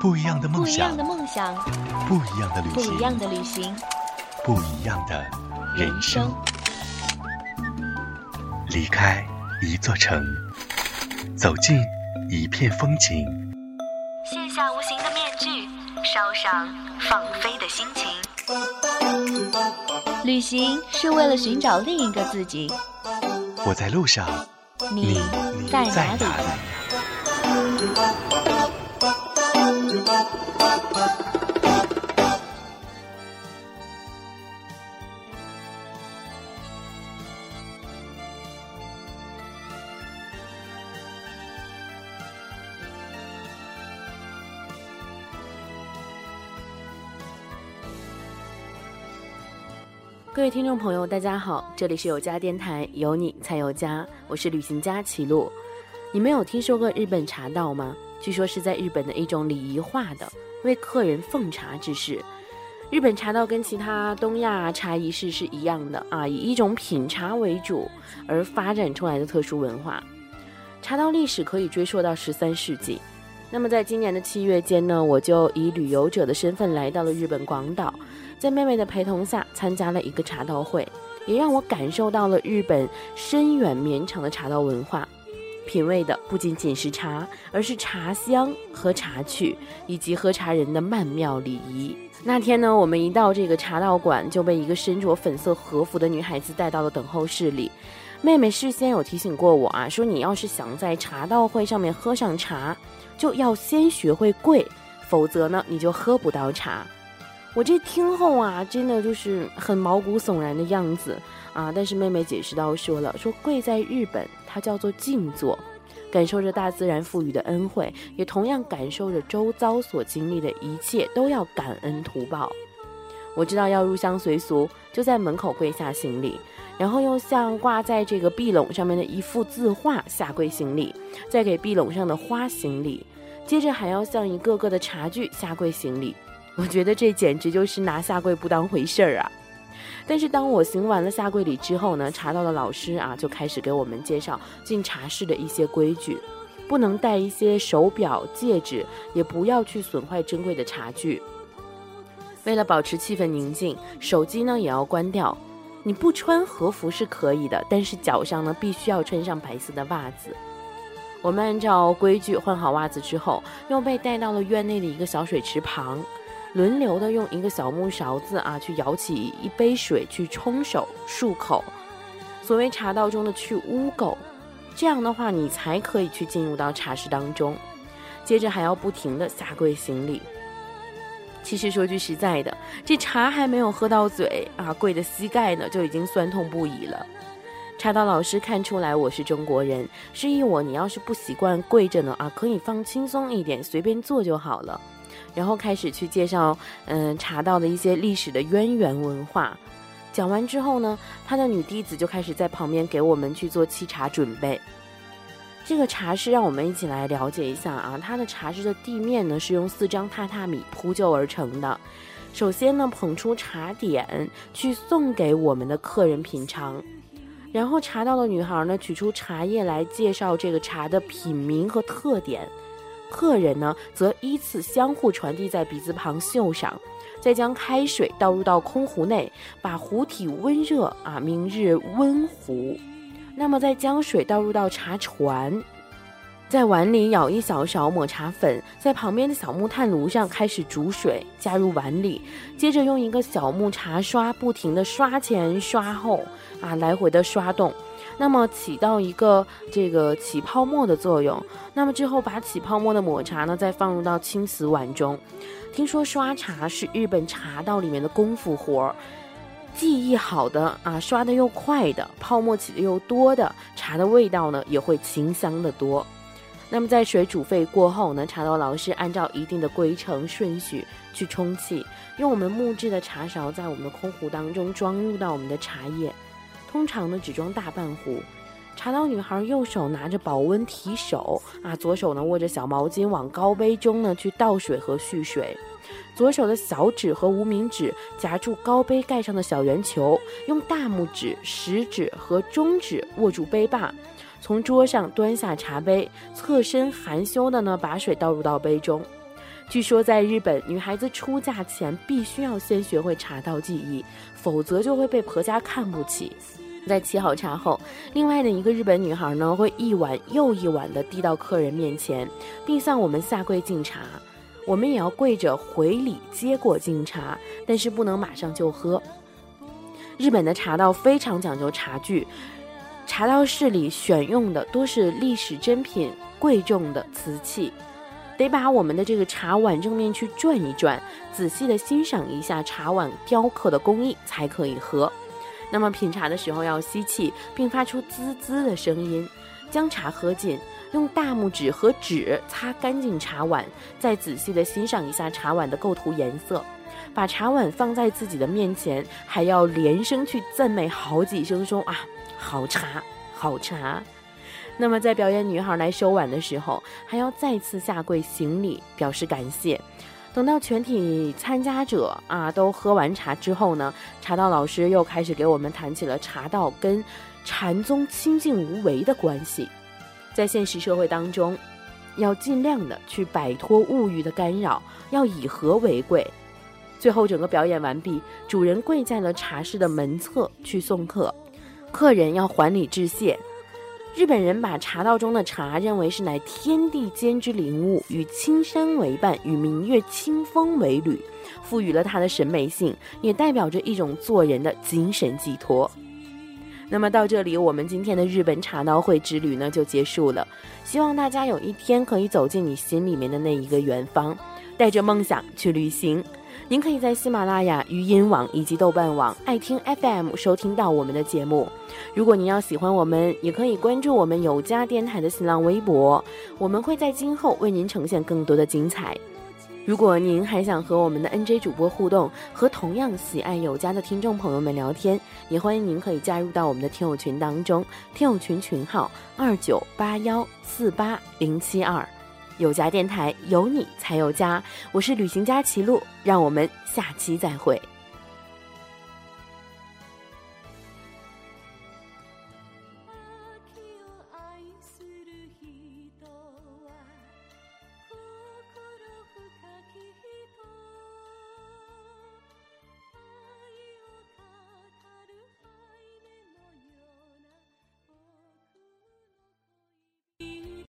不一样的梦想不一样想的，梦想，不一样的旅行，不一样的旅行，不一样的人人生生。离开一座城，走进一片风景。卸下无形的面具，烧上放飞的心情。旅行是为了寻找另一个自己。我在路上，你在在哪里？各位听众朋友，大家好，这里是有家电台，有你才有家，我是旅行家齐路。你们有听说过日本茶道吗？据说是在日本的一种礼仪化的为客人奉茶之事。日本茶道跟其他东亚茶仪式是一样的啊，以一种品茶为主而发展出来的特殊文化。茶道历史可以追溯到十三世纪。那么在今年的七月间呢，我就以旅游者的身份来到了日本广岛。在妹妹的陪同下，参加了一个茶道会，也让我感受到了日本深远绵长的茶道文化。品味的不仅仅是茶，而是茶香和茶趣，以及喝茶人的曼妙礼仪。那天呢，我们一到这个茶道馆，就被一个身着粉色和服的女孩子带到了等候室里。妹妹事先有提醒过我啊，说你要是想在茶道会上面喝上茶，就要先学会跪，否则呢，你就喝不到茶。我这听后啊，真的就是很毛骨悚然的样子啊！但是妹妹解释到说了，说跪在日本，它叫做静坐，感受着大自然赋予的恩惠，也同样感受着周遭所经历的一切都要感恩图报。我知道要入乡随俗，就在门口跪下行礼，然后又向挂在这个壁笼上面的一幅字画下跪行礼，再给壁笼上的花行礼，接着还要向一个个的茶具下跪行礼。我觉得这简直就是拿下跪不当回事儿啊！但是当我行完了下跪礼之后呢，茶道的老师啊就开始给我们介绍进茶室的一些规矩，不能戴一些手表、戒指，也不要去损坏珍贵的茶具。为了保持气氛宁静，手机呢也要关掉。你不穿和服是可以的，但是脚上呢必须要穿上白色的袜子。我们按照规矩换好袜子之后，又被带到了院内的一个小水池旁。轮流的用一个小木勺子啊，去舀起一杯水去冲手漱口，所谓茶道中的去污垢，这样的话你才可以去进入到茶室当中。接着还要不停的下跪行礼。其实说句实在的，这茶还没有喝到嘴啊，跪的膝盖呢就已经酸痛不已了。茶道老师看出来我是中国人，示意我你要是不习惯跪着呢啊，可以放轻松一点，随便坐就好了。然后开始去介绍，嗯，茶道的一些历史的渊源文化。讲完之后呢，他的女弟子就开始在旁边给我们去做沏茶准备。这个茶室让我们一起来了解一下啊，它的茶室的地面呢是用四张榻榻米铺就而成的。首先呢，捧出茶点去送给我们的客人品尝，然后茶道的女孩呢取出茶叶来介绍这个茶的品名和特点。客人呢，则依次相互传递在鼻子旁嗅上，再将开水倒入到空壶内，把壶体温热啊，明日温壶。那么再将水倒入到茶船，在碗里舀一小勺抹茶粉，在旁边的小木炭炉上开始煮水，加入碗里，接着用一个小木茶刷不停的刷前刷后啊，来回的刷动。那么起到一个这个起泡沫的作用。那么之后把起泡沫的抹茶呢，再放入到青瓷碗中。听说刷茶是日本茶道里面的功夫活儿，技艺好的啊，刷的又快的，泡沫起的又多的，茶的味道呢也会清香的多。那么在水煮沸过后呢，茶道老师按照一定的规程顺序去充气，用我们木质的茶勺在我们的空壶当中装入到我们的茶叶。通常呢只装大半壶。茶道女孩右手拿着保温提手啊，左手呢握着小毛巾往高杯中呢去倒水和蓄水。左手的小指和无名指夹住高杯盖上的小圆球，用大拇指、食指和中指握住杯把，从桌上端下茶杯，侧身含羞的呢把水倒入到杯中。据说在日本，女孩子出嫁前必须要先学会茶道技艺，否则就会被婆家看不起。在沏好茶后，另外的一个日本女孩呢，会一碗又一碗的递到客人面前，并向我们下跪敬茶。我们也要跪着回礼接过敬茶，但是不能马上就喝。日本的茶道非常讲究茶具，茶道室里选用的多是历史珍品、贵重的瓷器。得把我们的这个茶碗正面去转一转，仔细的欣赏一下茶碗雕刻的工艺，才可以喝。那么品茶的时候要吸气，并发出滋滋的声音，将茶喝尽，用大拇指和纸擦干净茶碗，再仔细的欣赏一下茶碗的构图颜色，把茶碗放在自己的面前，还要连声去赞美好几声，说啊，好茶，好茶。那么，在表演女孩来收碗的时候，还要再次下跪行礼，表示感谢。等到全体参加者啊都喝完茶之后呢，茶道老师又开始给我们谈起了茶道跟禅宗清净无为的关系。在现实社会当中，要尽量的去摆脱物欲的干扰，要以和为贵。最后，整个表演完毕，主人跪在了茶室的门侧去送客，客人要还礼致谢。日本人把茶道中的茶认为是乃天地间之灵物，与青山为伴，与明月清风为侣，赋予了它的审美性，也代表着一种做人的精神寄托。那么到这里，我们今天的日本茶道会之旅呢就结束了。希望大家有一天可以走进你心里面的那一个远方，带着梦想去旅行。您可以在喜马拉雅、语音网以及豆瓣网、爱听 FM 收听到我们的节目。如果您要喜欢我们，也可以关注我们有家电台的新浪微博，我们会在今后为您呈现更多的精彩。如果您还想和我们的 NJ 主播互动，和同样喜爱有家的听众朋友们聊天，也欢迎您可以加入到我们的听友群当中，听友群群号二九八幺四八零七二。有家电台，有你才有家。我是旅行家齐路，让我们下期再会。